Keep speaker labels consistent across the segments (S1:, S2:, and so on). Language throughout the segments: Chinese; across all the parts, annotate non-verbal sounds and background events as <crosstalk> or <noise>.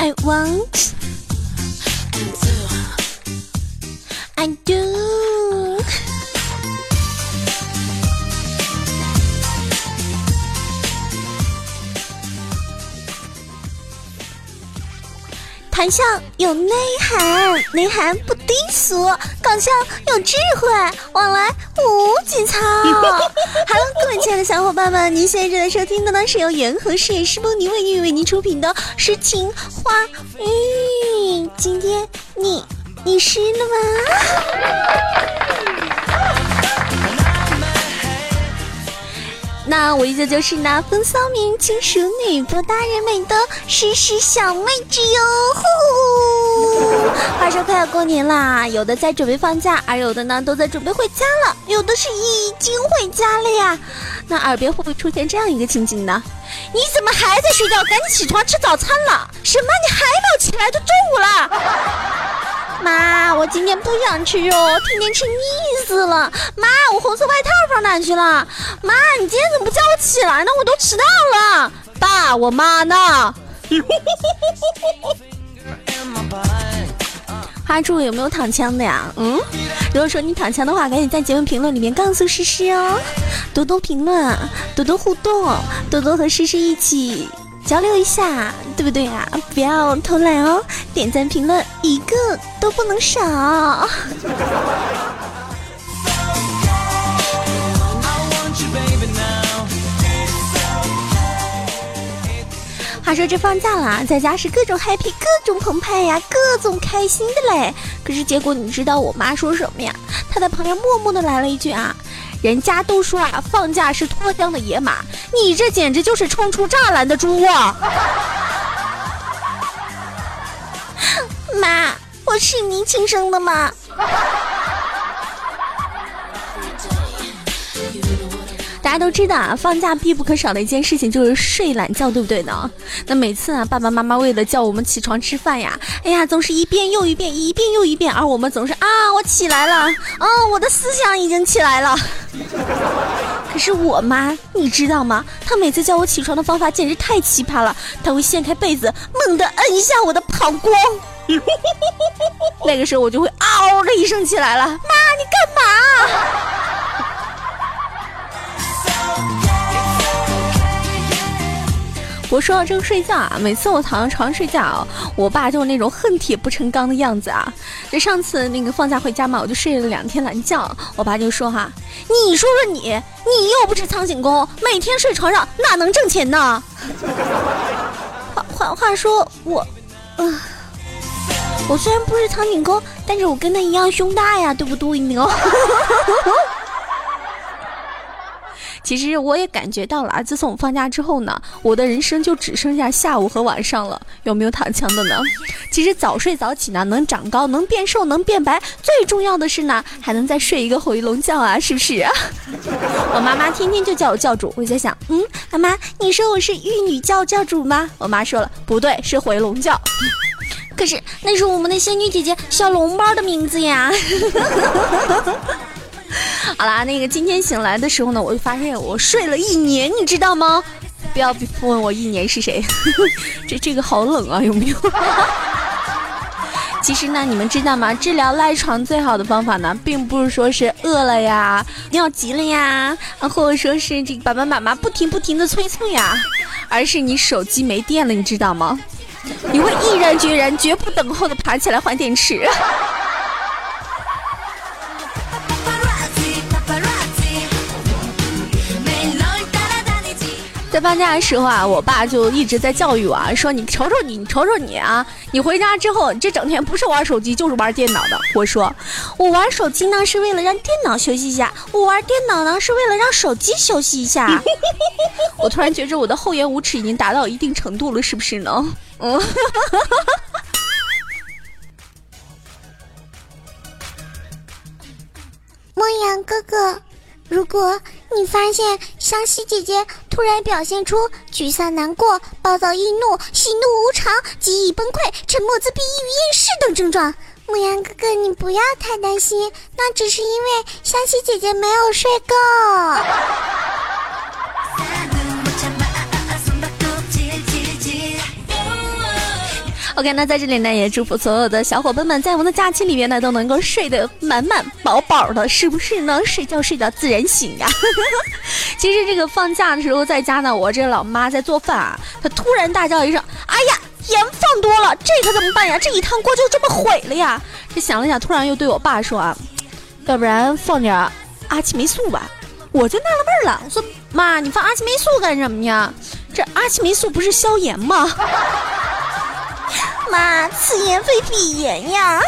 S1: I want, I do。谈笑有内涵，内涵不低俗，搞笑有智慧，往来无节操。Hello，各位亲爱的小伙伴们，您现在正在收听的呢是由元和事业诗风妮为你为您出品的诗情画意。今天你你湿了吗？那我依旧就是那风骚名轻熟女博大人美的诗诗小妹纸哟！呼！话说快要过年啦，有的在准备放假，而有的呢都在准备回家了，有的是已经回家了呀。那耳边会不会出现这样一个情景呢？你怎么还在睡觉？赶紧起床吃早餐了！什么？你还没有起来？都中午了！妈，我今天不想吃肉，天天吃腻死了。妈，我红色外套放哪去了？妈，你今天怎么不叫我起来呢？我都迟到了。爸，我妈呢？花柱有没有躺枪的呀？嗯，如果说你躺枪的话，赶紧在节目评论里面告诉诗诗哦，多多评论，多多互动，多多和诗诗一起。交流一下，对不对啊？不要偷懒哦，点赞评论一个都不能少。话说这放假了，在家是各种 happy，各种澎湃呀，各种开心的嘞。可是结果你知道我妈说什么呀？她在旁边默默的来了一句啊。人家都说啊，放假是脱缰的野马，你这简直就是冲出栅栏的猪啊！<laughs> 妈，我是你亲生的吗？大家都知道啊，放假必不可少的一件事情就是睡懒觉，对不对呢？那每次啊，爸爸妈妈为了叫我们起床吃饭呀，哎呀，总是一遍又一遍，一遍又一遍，而我们总是啊，我起来了，啊，我的思想已经起来了。<laughs> 可是我妈，你知道吗？她每次叫我起床的方法简直太奇葩了，她会掀开被子，猛地摁一下我的膀胱，<laughs> 那个时候我就会嗷的一声起来了，妈，我说到这个睡觉啊，每次我躺在床上睡觉，我爸就是那种恨铁不成钢的样子啊。这上次那个放假回家嘛，我就睡了两天懒觉，我爸就说哈，你说说你，你又不是苍井空，每天睡床上哪能挣钱呢？话话话说我，嗯，我虽然不是苍井空，但是我跟他一样胸大呀，对不对呢？<laughs> 其实我也感觉到了，自从我放假之后呢，我的人生就只剩下下午和晚上了。有没有躺枪的呢？其实早睡早起呢，能长高，能变瘦，能变白，最重要的是呢，还能再睡一个回笼觉啊，是不是？<laughs> 我妈妈天天就叫我教主，我在想，嗯，妈妈，你说我是玉女教教主吗？我妈说了，不对，是回笼觉。<laughs> 可是那是我们的仙女姐姐小笼包的名字呀。<laughs> <laughs> 好啦，那个今天醒来的时候呢，我就发现我睡了一年，你知道吗？不要问我一年是谁，<laughs> 这这个好冷啊，有没有？<laughs> 其实呢，你们知道吗？治疗赖床最好的方法呢，并不是说是饿了呀、尿急了呀，啊或者说是这个爸爸妈妈不停不停的催促呀，而是你手机没电了，你知道吗？你会毅然决然、绝不等候的爬起来换电池。在放假的时候啊，我爸就一直在教育我啊，说你瞅瞅你，你瞅瞅你啊，你回家之后你这整天不是玩手机就是玩电脑的。我说，我玩手机呢是为了让电脑休息一下，我玩电脑呢是为了让手机休息一下。<laughs> 我突然觉着我的厚颜无耻已经达到一定程度了，是不是呢？嗯。<laughs>
S2: 莫阳哥哥。如果你发现湘西姐姐突然表现出沮丧、难过、暴躁易怒、喜怒无常、极易崩溃、沉默自闭、抑郁厌世等症状，牧羊哥哥你不要太担心，那只是因为湘西姐姐没有睡够。
S1: OK，那在这里呢，也祝福所有的小伙伴们，在我们的假期里面呢，都能够睡得满满饱饱的，是不是呢？睡觉睡到自然醒呀。<laughs> 其实这个放假的时候在家呢，我这老妈在做饭啊，她突然大叫一声：“哎呀，盐放多了，这可怎么办呀？这一汤锅就这么毁了呀！”这想了想，突然又对我爸说：“啊，要不然放点阿奇霉素吧。”我就纳了闷了，我说：“妈，你放阿奇霉素干什么呀？这阿奇霉素不是消炎吗？” <laughs>
S2: 妈，此言非彼言呀！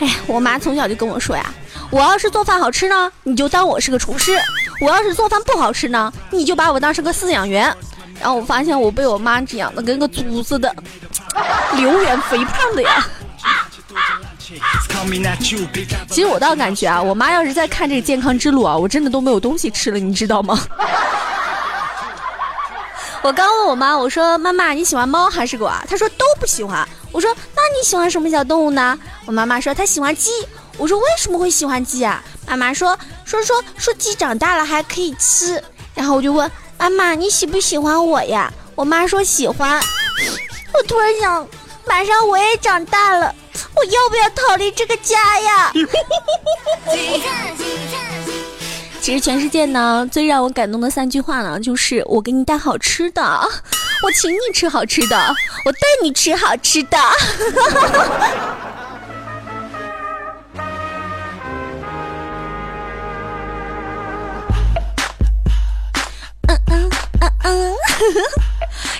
S1: 哎呀，我妈从小就跟我说呀，我要是做饭好吃呢，你就当我是个厨师；我要是做饭不好吃呢，你就把我当成个饲养员。然后我发现我被我妈养的跟个猪似的，流圆肥胖的呀。其实我倒感觉啊，我妈要是在看这个健康之路啊，我真的都没有东西吃了，你知道吗？我刚问我妈，我说妈妈你喜欢猫还是狗啊？她说都不喜欢。我说那你喜欢什么小动物呢？我妈妈说她喜欢鸡。我说为什么会喜欢鸡啊？妈妈说说说说鸡长大了还可以吃。然后我就问妈妈你喜不喜欢我呀？我妈说喜欢。我突然想，马上我也长大了，我要不要逃离这个家呀？<laughs> 其实全世界呢，最让我感动的三句话呢，就是我给你带好吃的，我请你吃好吃的，我带你吃好吃的。<laughs>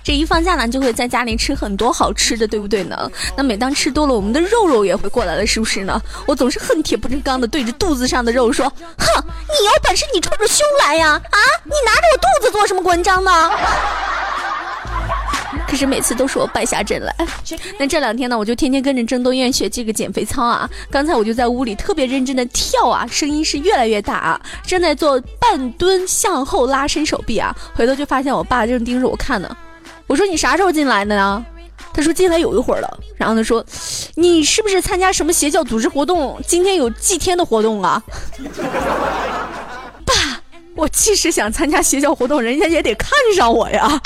S1: 这一放假呢，就会在家里吃很多好吃的，对不对呢？那每当吃多了，我们的肉肉也会过来了，是不是呢？我总是恨铁不成钢的对着肚子上的肉说：“哼，你有本事你冲着胸来呀！啊，你拿着我肚子做什么文章呢？” <laughs> 可是每次都是我败下阵来。那这两天呢，我就天天跟着郑多燕学这个减肥操啊。刚才我就在屋里特别认真的跳啊，声音是越来越大啊，正在做半蹲向后拉伸手臂啊。回头就发现我爸正盯着我看呢。我说你啥时候进来的呢？他说进来有一会儿了。然后他说，你是不是参加什么邪教组织活动？今天有祭天的活动啊？<laughs> 爸，我即使想参加邪教活动，人家也得看上我呀。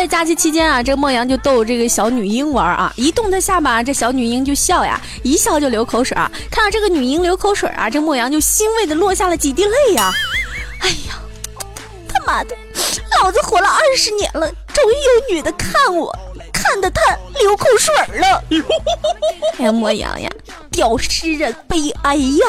S1: 在假期期间啊，这莫阳就逗这个小女婴玩啊，一动她下巴，这小女婴就笑呀，一笑就流口水啊。看到这个女婴流口水啊，这莫阳就欣慰的落下了几滴泪呀。哎呀，他妈的，老子活了二十年了，终于有女的看我，看得他流口水了。<laughs> 哎呀，莫阳呀，屌丝人悲哀呀。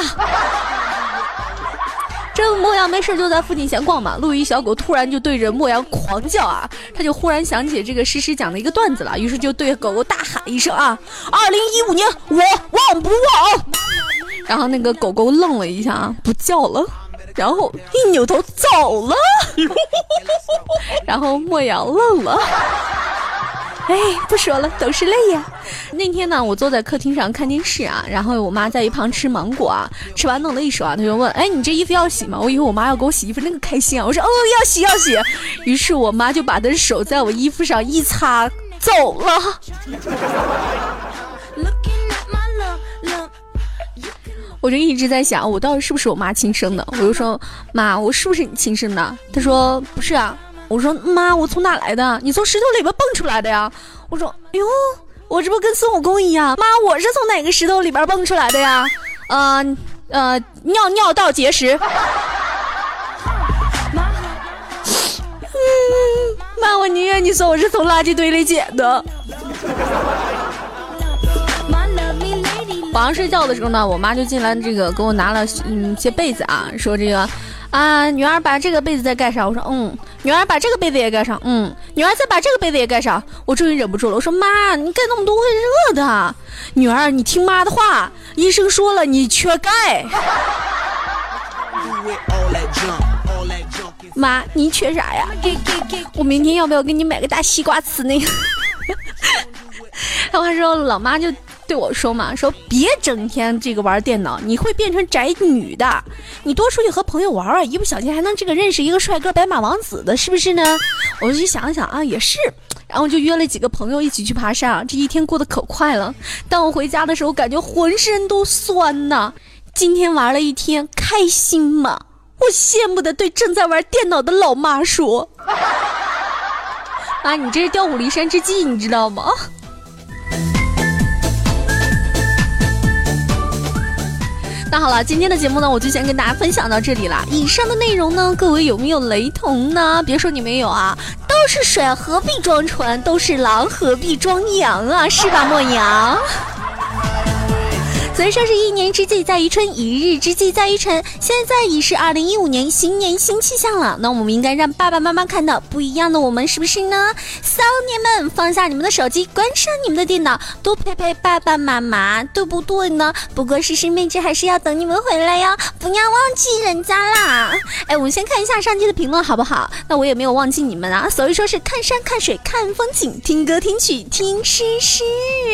S1: 这莫阳没事就在附近闲逛嘛，路一小狗突然就对着莫阳狂叫啊，他就忽然想起这个诗诗讲的一个段子了，于是就对狗狗大喊一声啊，二零一五年我忘不忘？<laughs> 然后那个狗狗愣了一下，不叫了，然后一扭头走了，<laughs> 然后莫阳愣了。哎，不说了，都是泪呀。<laughs> 那天呢，我坐在客厅上看电视啊，然后我妈在一旁吃芒果啊，吃完弄了一手啊，她就问：“哎，你这衣服要洗吗？”我以为我妈要给我洗衣服，那个开心啊！我说：“哦，要洗要洗。”于是我妈就把她的手在我衣服上一擦，走了。我就一直在想，我到底是不是我妈亲生的？我就说：“妈，我是不是你亲生的？”她说：“不是啊。”我说妈，我从哪来的？你从石头里边蹦出来的呀？我说哟，我这不跟孙悟空一样？妈，我是从哪个石头里边蹦出来的呀？呃呃，尿尿道结石。妈，我宁愿你说我是从垃圾堆里捡的。晚上睡觉的时候呢，我妈就进来，这个给我拿了嗯些被子啊，说这个。啊，女儿把这个被子再盖上。我说，嗯，女儿把这个被子也盖上。嗯，女儿再把这个被子也盖上。我终于忍不住了，我说妈，你盖那么多会热的。女儿，你听妈的话，医生说了你缺钙。妈，你缺啥呀？我明天要不要给你买个大西瓜吃呢？<laughs> 他话说，老妈就。对我说嘛，说别整天这个玩电脑，你会变成宅女的。你多出去和朋友玩玩，一不小心还能这个认识一个帅哥白马王子的，是不是呢？我就想想啊，也是。然后就约了几个朋友一起去爬山。这一天过得可快了，当我回家的时候，感觉浑身都酸呐。今天玩了一天，开心吗？我羡慕的对正在玩电脑的老妈说：“ <laughs> 啊，你这是调虎离山之计，你知道吗？”那好了，今天的节目呢，我就先跟大家分享到这里了。以上的内容呢，各位有没有雷同呢？别说你没有啊，都是水，何必装纯？都是狼，何必装羊啊？是吧，莫阳？所以说是一年之计在于春，一日之计在于晨。现在已是二零一五年新年新气象了，那我们应该让爸爸妈妈看到不一样的我们，是不是呢？少年们放下你们的手机，关上你们的电脑，多陪陪爸爸妈妈，对不对呢？不过诗诗妹纸还是要等你们回来哟，不要忘记人家啦。哎，我们先看一下上期的评论好不好？那我也没有忘记你们啊。所以说是看山看水看风景，听歌听曲听诗诗。<laughs>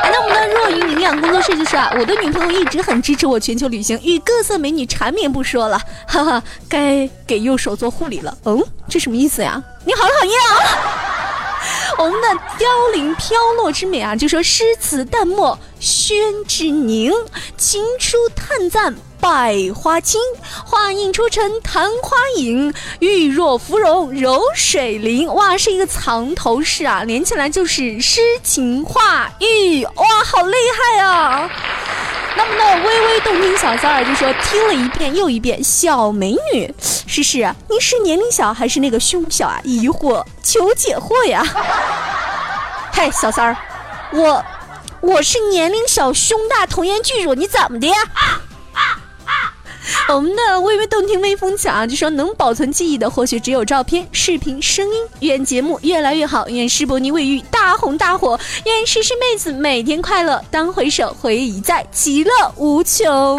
S1: 哎，那我们的若愚营养。工作室就是啊，我的女朋友一直很支持我全球旅行，与各色美女缠绵不说了，哈哈，该给右手做护理了。嗯，这什么意思呀？你好讨厌啊！<laughs> 我们的凋零飘落之美啊，就说诗词淡墨宣之凝，情书叹赞。百花青，花映出尘昙花影；玉若芙蓉，柔水灵。哇，是一个藏头诗啊，连起来就是诗情画意。哇，好厉害啊！那么呢，微微动听小三儿就说听了一遍又一遍，小美女，诗诗，你是年龄小还是那个胸小啊？疑惑，求解惑呀！<laughs> 嘿，小三儿，我我是年龄小胸大童颜巨乳，你怎么的呀？<laughs> 我们的微微动听微风啊，就说能保存记忆的或许只有照片、视频、声音。愿节目越来越好，愿施伯尼卫浴大红大火，愿诗诗妹子每天快乐。当回首，回忆已在，其乐无穷。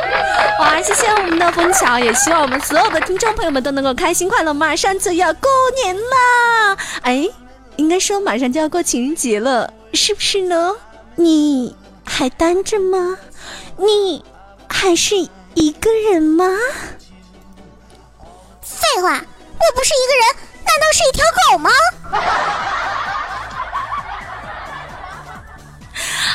S1: <laughs> 哇，谢谢我们的风桥，也希望我们所有的听众朋友们都能够开心快乐。马上就要过年啦，哎，应该说马上就要过情人节了，是不是呢？你还单着吗？你还是？一个人吗？
S2: 废话，我不是一个人，难道是一条狗吗？<laughs>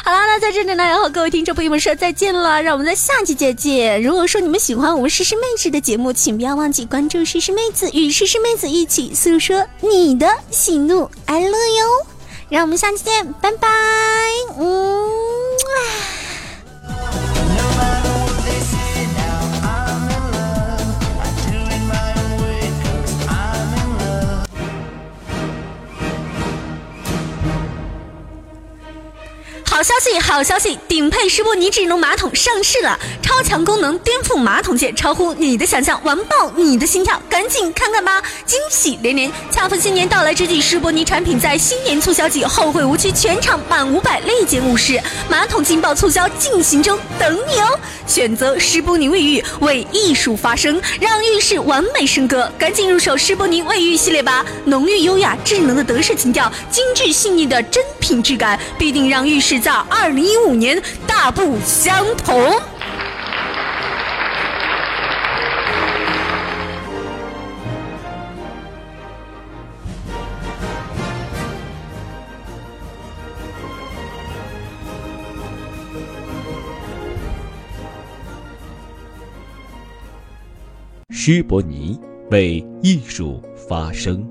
S1: 好了，那在这里呢，要和各位听众朋友们说再见了，让我们在下期再见。如果说你们喜欢我们诗诗妹子的节目，请不要忘记关注诗诗妹子，与诗诗妹子一起诉说你的喜怒哀乐哟。让我们下期见，拜拜。嗯。好消息，好消息！顶配施波尼智能马桶上市了，超强功能颠覆马桶界，超乎你的想象，完爆你的心跳，赶紧看看吧！惊喜连连，恰逢新年到来之际，施波尼产品在新年促销季后会无期，全场满五百立减五十，马桶劲爆促销进行中，等你哦！选择施波尼卫浴，为艺术发声，让浴室完美升格，赶紧入手施波尼卫浴系列吧！浓郁优雅、智能的德式情调，精致细腻的真品质感，必定让浴室。二零一五年大不相同。
S3: 施伯尼为艺术发声。